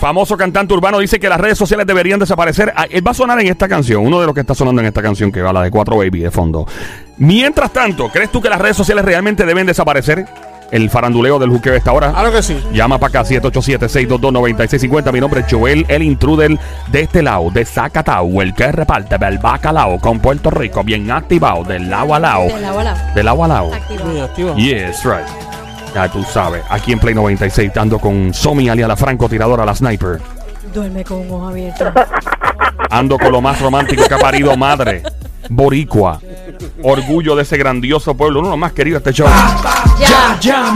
famoso cantante urbano, dice que las redes sociales deberían desaparecer. Ah, Él va a sonar en esta canción, uno de los que está sonando en esta canción que va la de 4 Baby de fondo. Mientras tanto, ¿crees tú que las redes sociales realmente deben desaparecer? El faranduleo del juqueo esta hora. Claro que sí. Llama para acá 787-622-9650. Mi nombre es Joel, el intruder de este lado, de Zacatau, el que reparte el bacalao con Puerto Rico, bien activado, del lado a lado. Del lado a lado. Del lado a lado. Activo. Muy activo. Yes, right. Ya tú sabes, aquí en Play 96, dando con Somi alias la francotiradora, la sniper. Duerme con un ojo abierto. Ando con lo más romántico que ha parido madre. Boricua. Orgullo de ese grandioso pueblo. Uno de los más queridos de este show. Ya. ya,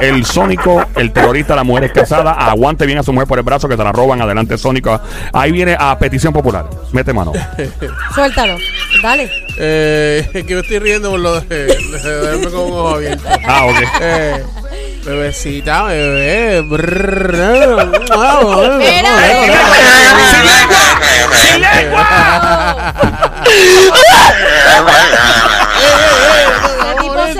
El Sónico, el terrorista, la mujer es casada. Aguante bien a su mujer por el brazo que te la roban. Adelante, Sónico. Ahí viene a petición popular. Mete mano. Suéltalo. Dale. Eh, que me estoy riendo por lo de, verme con un ojo abierto. Ah, ok. Eh, bebecita, bebé. se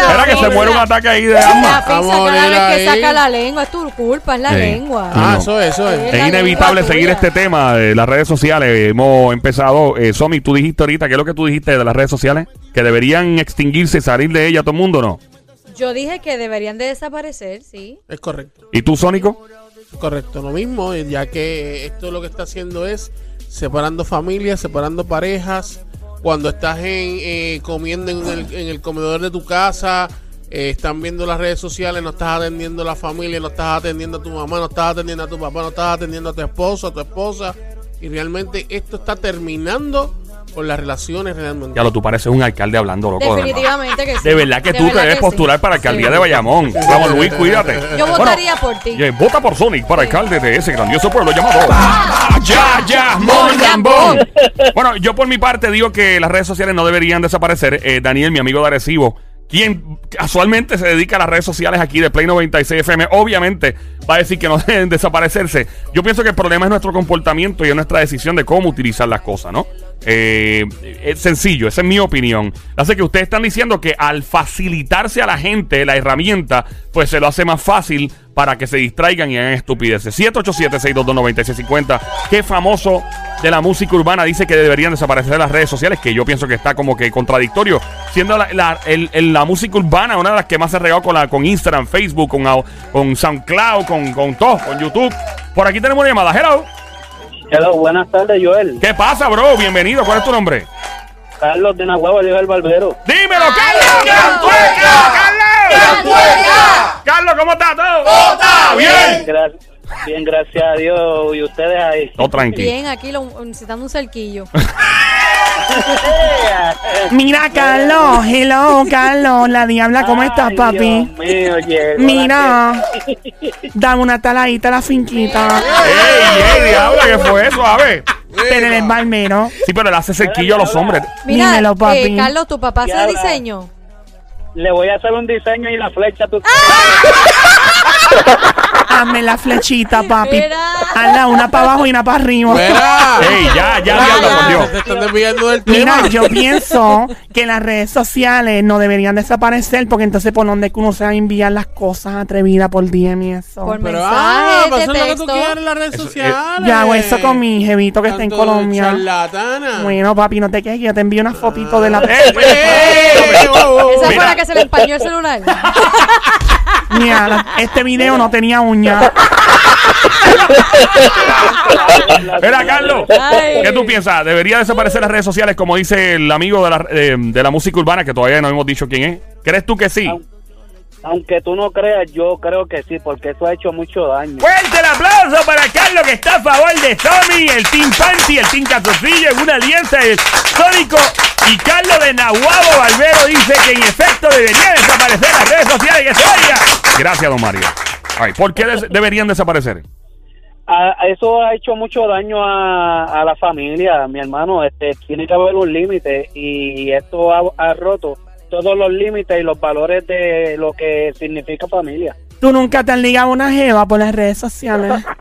Espera que se muere un ataque ahí de asfixia Vamos a cada vez que ahí. saca la lengua. Es tu culpa, es la Sí. lengua. Ah, eso es, eso es. Es la inevitable lengua seguir tuya. este tema de las redes sociales. Hemos empezado. Eh, Somi, tú dijiste ahorita, ¿qué es lo que tú dijiste de las redes sociales? Que deberían extinguirse salir de ella todo el mundo, ¿no? Yo dije que deberían de desaparecer, sí. Es correcto. ¿Y tú, Sónico? Correcto, lo mismo, eh, ya que esto lo que está haciendo es separando familias, separando parejas. Cuando estás en, eh, comiendo en el, en el comedor de tu casa, eh, están viendo las redes sociales, no estás atendiendo a la familia, no estás atendiendo a tu mamá, no estás atendiendo a tu papá, no estás atendiendo a tu esposo, a tu esposa. Y realmente esto está terminando con las relaciones realmente. Ya lo, tú pareces un alcalde hablando loco. de. Definitivamente que sí. De verdad que tú te debes postular sí. para alcaldía Sí. de Bayamón. Vamos, Luis, cuídate. Yo Bueno, votaría por ti. eh, vota por Sonic para alcalde de ese grandioso pueblo llamado Ya, ya, Moyambón. Bueno, yo por mi parte digo que las redes sociales no deberían desaparecer. Eh, Daniel, mi amigo de Arecibo, quien casualmente se dedica a las redes sociales aquí de Play 96 FM, obviamente va a decir que no deben desaparecerse. Yo pienso que el problema es nuestro comportamiento y es nuestra decisión de cómo utilizar las cosas, ¿no? Eh, es sencillo, esa es mi opinión. Hace que ustedes están diciendo que al facilitarse a la gente la herramienta, pues se lo hace más fácil para que se distraigan y hagan estupideces. 787-622-9650. Qué famoso de la música urbana dice que deberían desaparecer las redes sociales, que yo pienso que está como que contradictorio, siendo la, la- el- el- la música urbana una de las que más se ha regado con, con Instagram, Facebook, con, con SoundCloud, con, con todo, con YouTube. Por aquí tenemos una llamada. Hello. Hello, buenas tardes, Joel. ¿Qué pasa, bro? Bienvenido. ¿Cuál es tu nombre? Carlos de Nahuatl, Dios el Barbero. ¡Dímelo, Carlos! ¡Cantueca! ¡Carlos! ¡Carlos, ¿cómo está todo? ¡Está bien! Gra- bien, gracias a Dios. Y ustedes ahí. Todo tranquilo. Bien, aquí lo, necesitando un cerquillo. Mira, Carlos, hello, Carlos, la diabla, ¿cómo estás, Ay, papi? Dios mío, Mira, dame una taladita a la finquita. ¡Ey, ey, diabla! ¿Qué fue eso? A ver. Pero el barbero. Sí, pero le hace cerquillo a los hombres. Mira, Dímelo, papi. eh, Carlos, tu papá hace diseño. Le voy a hacer un diseño y la flecha. Tú... Hazme la flechita, papi. Hazla una para abajo y una para arriba. Mira. ¡Ey, ya, ya, Mira, diabla, por Dios! Te están desviando del tema. Mira, yo pienso que las redes sociales no deberían desaparecer porque entonces por donde que uno se va a enviar las cosas atrevidas por DM y eso. Por Pero ah, mensajes pues de eso es lo que tú texto. quieres en las redes Eso, eh, sociales. Yo hago eso con mi jevito que está en Tanto Colombia. Charlatana. Bueno, papi, no te quejes, yo te envío una fotito de la... ¡Ey, ¡Eh, eh, oh, oh, Esa fue Mira. la que se le empañó el celular. Este video no tenía uña. Mira, Carlos, Ay. ¿qué tú piensas? ¿Debería desaparecer las redes sociales como dice el amigo de la, eh, de la música urbana que todavía no hemos dicho quién es? ¿Crees tú que sí? Aunque tú no creas, yo creo que sí, porque eso ha hecho mucho daño. Fuerte el aplauso para Carlos que está a favor de Tommy, el Team Panty, el Team Catosillo en una alianza de Sónico y Carlos de Nahuabo Barbero dice que en efecto deberían desaparecer las redes sociales que se. Gracias, don Mario. Ay, ¿Por qué des- deberían desaparecer? A- eso ha hecho mucho daño a, a la familia, mi hermano. Este, tiene que haber un límite y esto ha, ha roto todos los límites y los valores de lo que significa familia. Tú nunca te has ligado una jeva por las redes sociales.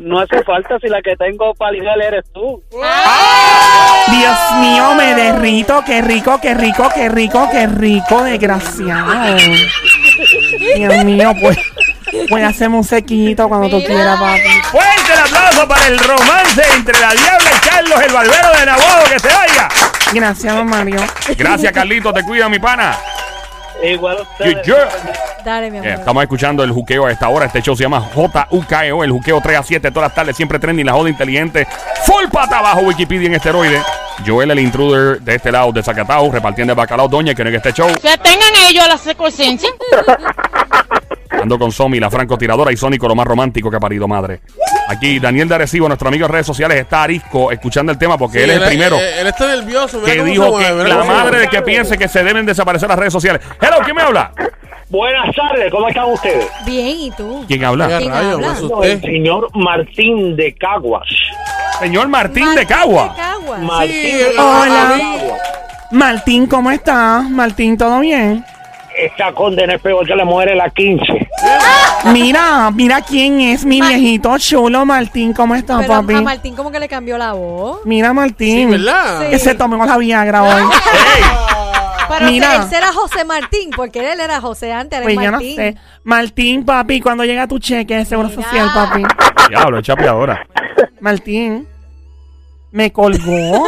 No hace falta si la que tengo para ligar eres tú. Dios mío, me derrito. Qué rico, qué rico, qué rico, qué rico, desgraciado. Dios mío, pues. Voy a hacerme un sequito cuando tú quieras, papi. Fuerte el aplauso para el romance entre la Diabla y Carlos, el barbero de Nabodo, que se oiga. Gracias, don Mario. Gracias, Carlito, te cuida, mi pana. Igual a ustedes. Yeah, Dale, mi amor. estamos escuchando el juqueo a esta hora. Este show se llama JUKEO, el juqueo 3 a 7 todas las tardes, siempre trending, la joda inteligente. Full pata abajo, Wikipedia en esteroide. Joel, el intruder de este lado de Zacatau, repartiendo el bacalao, doña, que no es este show. Que tengan ellos la secuencia. Ando con Somi, la francotiradora, y Sónico, lo más romántico que ha parido madre. Aquí Daniel de Arecibo, nuestro amigo en redes sociales, está arisco escuchando el tema porque Sí, él es el primero Él, él está nervioso. mira que cómo se dijo mueve, que mira la cómo madre de que piense que se deben desaparecer las redes sociales. Hello, ¿quién me habla? Buenas tardes, ¿cómo están ustedes? Bien, ¿y tú? ¿Quién habla? El señor Martín de Caguas. Señor Martín, de Martín Cagua. de Cagua. Martín Sí, de hola. Caguas. Martín, ¿cómo estás? Martín, ¿todo bien? Esta condena es peor que la mujer de la 15. Mira, mira quién es mi Ma- viejito chulo, Martín, ¿cómo estás, Pero a- papi? a Martín como que le cambió la voz. Mira, Sí, Martín. ¿verdad? Sí. que se tomó la Viagra hoy. Pero Mira. él será José Martín, porque él era José antes, era Pues yo no Martín. sé. Martín, papi, cuando llega tu cheque de seguro Mira. social, papi. Diablo, es chapeadora. Martín. Me colgó.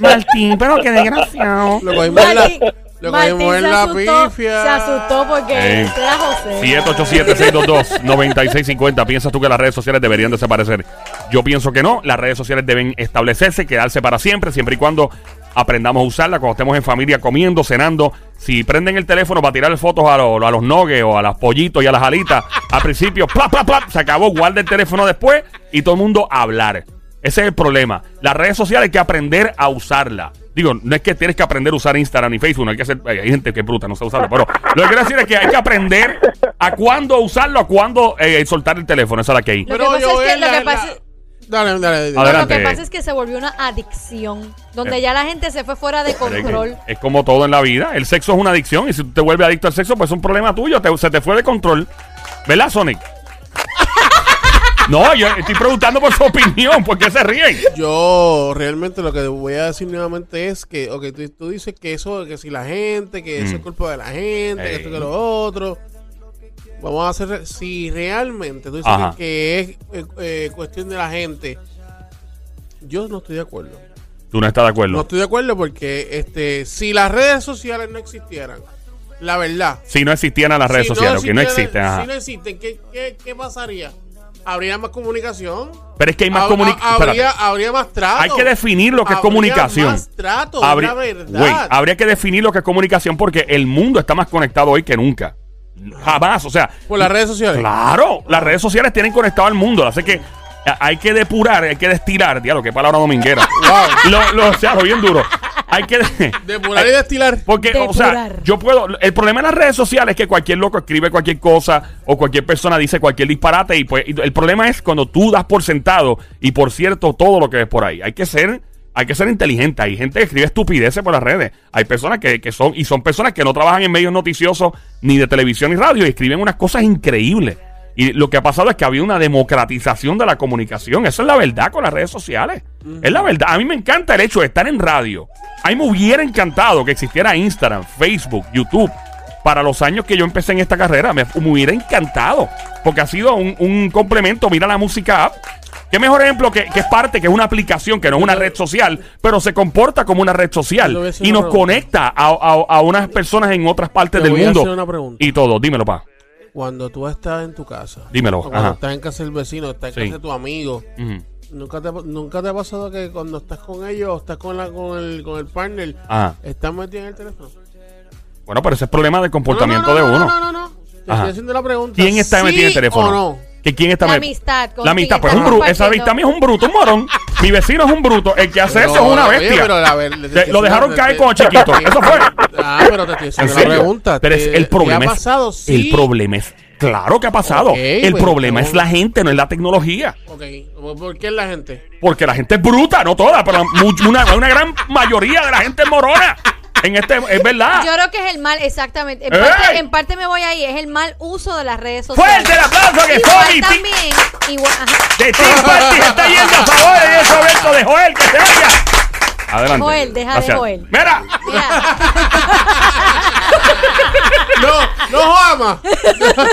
Martín, pero qué desgraciado. Lo cogimos en la, Martín, lo Martín cogimos en se la asustó, pifia. se asustó porque él era José. 787-622-9650. ¿Piensas tú que las redes sociales deberían desaparecer? Yo pienso que no. Las redes sociales deben establecerse, quedarse para siempre, siempre y cuando aprendamos a usarla, cuando estemos en familia comiendo, cenando. Si prenden el teléfono para tirar fotos a, los- a los nogues o a las pollitos y a las alitas, al principio, plap, plap, plap, se acabó, guarda el teléfono después y todo el mundo a hablar. Ese es el problema. Las redes sociales hay que aprender a usarla. Digo, no es que tienes que aprender a usar Instagram ni Facebook, no hay que hacer, hay gente que es bruta, no sabe usarlo, pero lo que quiero decir es que hay que aprender a cuándo usarlo, a cuándo eh, soltar el teléfono, esa es la que hay. Lo que pasa es que- lo que pasa- la- Dale, dale, dale. Adelante. lo que pasa es que se volvió una adicción, donde Eh. ya la gente se fue fuera de Pero es que control. Es como todo en la vida. El sexo es una adicción y si tú te vuelves adicto al sexo, pues es un problema tuyo. te- se te fue de control. ¿Verdad, Sonic? No, yo estoy preguntando por su opinión. ¿Por qué se ríen? Yo realmente lo que voy a decir nuevamente es que, ok, tú, tú dices que eso, que si la gente, que eso Mm. es culpa de la gente, que Ey. esto que lo otro. Vamos a hacer, si realmente tú dices Ajá. que, que es eh, eh, cuestión de la gente, yo no estoy de acuerdo. Tú no estás de acuerdo. No estoy de acuerdo porque este, si las redes sociales no existieran, la verdad. si no existieran las redes si sociales, que no existen. ajá. Si no existen, ¿qué, qué, qué pasaría? ¿Habría más comunicación? Pero es que hay más comunicación. Habría, habría más trato. Hay que definir lo que es Habría comunicación. más trato, Habría, verdad. Habría que definir lo que es comunicación porque el mundo está más conectado hoy que nunca. Jamás, o sea, Por las redes sociales. Claro, las redes sociales tienen conectado al mundo. Así que hay que depurar, hay que destilar. Diablo, qué palabra dominguera. Wow. lo, lo, o sea, lo bien duro. Hay que. Depurar y destilar. Porque, o sea, yo puedo. El problema en las redes sociales es que cualquier loco escribe cualquier cosa o cualquier persona dice cualquier disparate. Y pues y el problema es cuando tú das por sentado y por cierto todo lo que ves por ahí. Hay que ser. Hay que ser inteligente. Hay gente que escribe estupideces por las redes. Hay personas que, que son. Y son personas que no trabajan en medios noticiosos ni de televisión ni radio y escriben unas cosas increíbles. Y lo que ha pasado es que ha habido una democratización de la comunicación. Eso es la verdad con las redes sociales. Es la verdad. A mí me encanta el hecho de estar en radio. A mí me hubiera encantado que existiera Instagram, Facebook, YouTube. Para los años que yo empecé en esta carrera, me, me hubiera encantado. Porque ha sido un, un complemento. Mira la música app. Qué mejor ejemplo que, que es parte, que es una aplicación, que no es una red social, pero se comporta como una red social y nos conecta a, a- a unas personas en otras partes Te del mundo. Y todo, dímelo, pa. Cuando tú estás en tu casa. Dímelo, o cuando ajá. estás en casa del vecino, estás en Sí. casa de tu amigo. Ujú. ¿Nunca te, ¿Nunca te ha pasado que cuando estás con ellos o estás con, la, con, el, con el partner, Ajá. estás metido en el teléfono? Bueno, pero ese es problema del comportamiento No, no, no, de no, uno. No, no, no. Te Ajá. estoy haciendo la pregunta. ¿Quién está ¿Sí metido en el teléfono? o no? ¿Que ¿Quién está La met- amistad, con La amistad, pues un bruto. Esa amistad mía es un bruto, un morón. Mi vecino es un bruto. El que hace eso es una oye, bestia. pero la ver- le Te- estoy lo dejaron caer te- con chiquito. Eso fue. Ah, pero te estoy ¿En haciendo la serio? pregunta. Pero es ¿Te- el problema ¿te ha es- pasado? Sí. El problema es. Claro que ha pasado. Ok, el pues, problema no. es la gente, no es la tecnología. Ok, ¿por qué es la gente? Porque la gente es bruta, no toda, pero una gran mayoría de la gente es morona. En este, es verdad. Yo creo que es el mal, exactamente. En ¡Ey! parte, en parte me voy ahí, es el mal uso de las redes sociales. Fuerte el aplauso que Igual también, igual, ajá. de Team Party está yendo a favor de eso, Beto, de Joel, que se vaya. Adelante. Joel, deja de. Joel. Mira, Mira. No, no ama.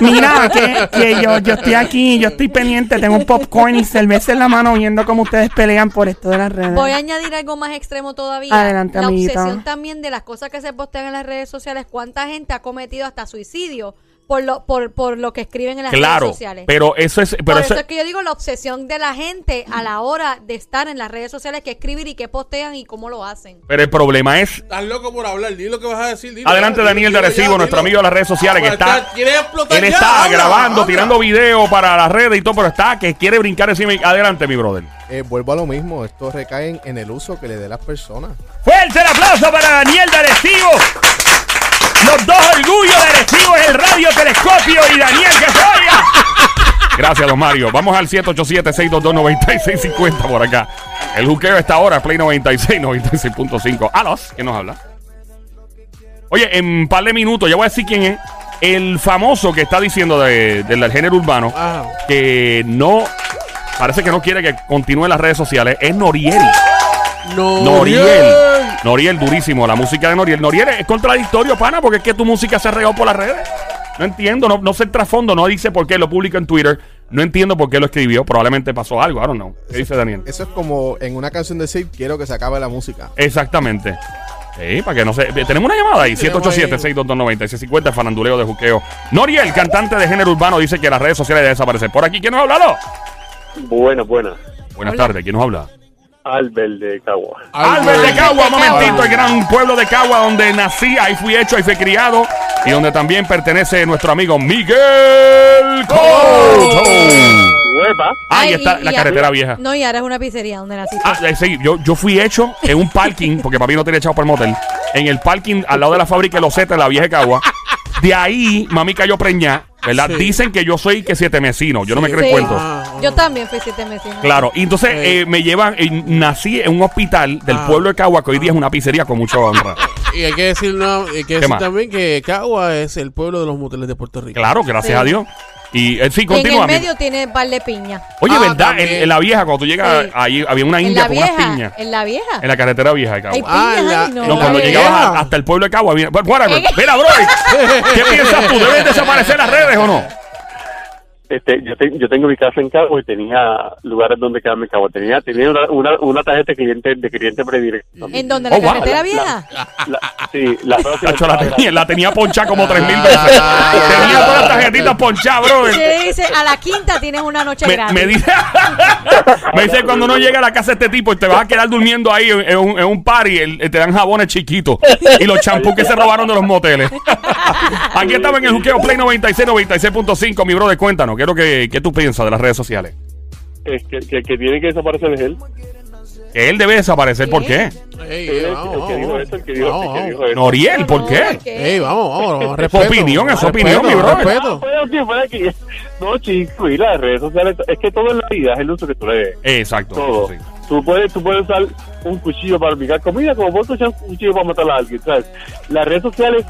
Mira, que, que yo, yo estoy aquí, yo estoy pendiente, tengo un popcorn y cerveza en la mano viendo cómo ustedes pelean por esto de las redes. Voy a añadir algo más extremo todavía. Adelante, la amiguita. obsesión también de las cosas que se postean en las redes sociales. ¿Cuánta gente ha cometido hasta suicidio por lo, por, por lo que escriben en las Claro, redes sociales? pero eso es. Pero por eso, eso es que yo digo la obsesión de la gente a la hora de estar en las redes sociales, que escribir y que postean y cómo lo hacen. pero el problema es. Estás loco por hablar. Dile lo que vas a decir. dilo Adelante, ya, Daniel de dilo ya, Arecibo, dilo. nuestro amigo de las redes sociales, que Ahora está. ¿Quieres explotar Él está Habla, grabando, habla. tirando video para las redes y todo, pero está que quiere brincar encima. Adelante, mi brother. Eh, vuelvo a lo mismo, esto recae en, en el uso que le dé las personas. Fuerte el aplauso para Daniel de Arecibo. Los dos orgullos de Arecibo es el radio telescopio y Daniel que se. Gracias, don Mario. Vamos al 787-622-9650 por acá. El juqueo está ahora, Play 96, 96.5. Alos, ¿quién nos habla? Oye, en un par de minutos, ya voy a decir quién es. El famoso que está diciendo de- del género urbano que no, parece que no quiere que continúe en las redes sociales, es Noriel. No, Noriel. Noriel, durísimo. La música de Noriel. Noriel es contradictorio, pana, porque es que tu música se ha regado por las redes. No entiendo, no, no sé el trasfondo, no dice por qué lo publica en Twitter. No entiendo por qué lo escribió. Probablemente pasó algo, I don't know. ¿Qué dice Daniel? Eso es como en una canción de Sid, quiero que se acabe la música. Exactamente. Sí, para que no se. Tenemos una llamada ahí, Tenemos 787-622-9650, faranduleo de juqueo. Noriel, cantante de género urbano, dice que las redes sociales deben desaparecer. Por aquí, ¿quién nos ha hablado? Buena, buena. Buenas tardes, ¿quién nos habla? Albert de Cagua. Albert de Cagua, de momentito, el gran pueblo de Cagua, donde nací, ahí fui hecho, ahí fui criado, y donde también pertenece nuestro amigo Miguel Couto. Huepa. Ahí está y- la y- carretera vieja. No, y ahora es una pizzería donde naciste. Ah, eh, sí, yo, yo fui hecho en un parking, porque papi no tenía echado por el motel, en el parking al lado de la fábrica de Loseta, en la vieja de Cagua. De ahí, mami cayó preñada, ¿verdad? Sí. Dicen que yo soy que siete mesino, yo no me creo el Sí. cuento. Ah, Yo también fui siete meses. Claro, y entonces Sí. eh, me llevan, eh, nací en un hospital del Ah. pueblo de Cagua, que hoy día es una pizzería con mucha honra. Y hay que decir, no, hay que decir más? también que Cagua es el pueblo de los moteles de Puerto Rico. Claro, gracias Sí. a Dios. Y eh, Y en el mi- medio tiene par de piña. Oye, Ah, ¿verdad? En, también. en la vieja, cuando tú llegas, Sí. ahí había una En india la con unas piñas. En la vieja. En la carretera vieja de Hay Cagua. Ah, piñas la- no. Cuando vieja. llegabas a- hasta el pueblo de Cagua. Mira, bueno, whatever. Mira, bro. ¿Qué piensas tú? ¿Deben desaparecer las redes o no? Este, yo, te- yo tengo mi casa en Cagua y tenía lugares donde quedarme en Cagua. Tenía, tenía una, una, una tarjeta de cliente, de cliente predirecto. ¿En donde Oh, ¿La wow. carretera vieja? La- sí, la Tacho, la, tenía, la tenía ponchada como tres mil veces. Tenía todas las tarjetitas ponchadas, bro. Se dice, a la quinta tienes una noche Me, gratis. me dice, me dice cuando uno llega a la casa de este tipo y te vas a quedar durmiendo ahí en, en un, en un party, el- te dan jabones chiquitos y los champús que se robaron de los moteles. Aquí estamos en el juqueo Play 96, 96.5. Mi brother, cuéntanos, ¿qué es lo que, qué tú piensas de las redes sociales? Es que, que, que tiene que desaparecer es él. Él debe desaparecer, ¿por qué? Ey, Él es vamos, el que dijo vamos. eso, el que dijo, Vamos, el que vamos. dijo eso. Noriel, ¿por No, qué? Ey, vamos, vamos, Respeto, opinión, es opinión, mi brother. Respeto. No, chico, y las redes sociales, es que todo en la vida es el uso que tú le des. Exacto. Todo. sí. Tú puedes, tú puedes usar un cuchillo para picar comida, como puedes usar un cuchillo para matar a alguien, ¿sabes? Las redes sociales,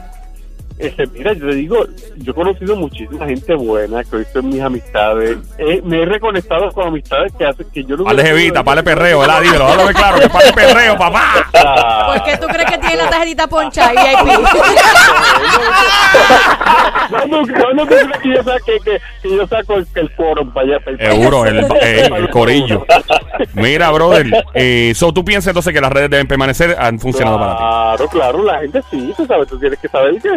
este, mira, yo te digo, yo he conocido muchísima gente buena que he visto en mis amistades. Eh, me he reconectado con amistades que hacen que yo no Pale hubiera jevita, pale perreo, ¿verdad? Dímelo, háblame claro, que pale perreo, papá. Ah, ¿Por qué tú crees que tiene la tarjetita poncha y VIP? No, no, no, no, crees que yo saque, que, que yo saco el, el foro para allá. Seguro, el, el- el corillo. Mira, brother, eh, so, ¿tú piensas entonces que las redes deben permanecer? Han funcionado para ti. Claro, claro, la gente sí, tú sabes, tú tienes que saber que,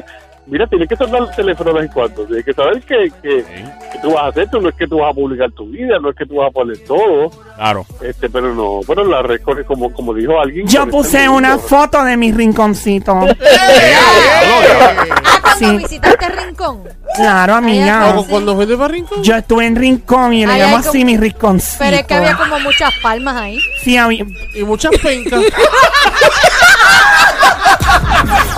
mira, tienes que sonar el teléfono de vez en cuando, tienes que saber que, que, que tú vas a hacer, tú no es que tú vas a publicar tu vida, no es que tú vas a poner todo, Claro. este, pero no, pero la red, corre como, como dijo alguien. Yo este puse una foto de mi rinconcito. Ah, cuando Sí. visitaste Rincón. Claro, amiga. ¿O cuando fuiste para Rincón? Yo estuve en Rincón y le llamo así como- mi rinconcito. Pero es que había como muchas palmas ahí. Sí, había- Y muchas pencas.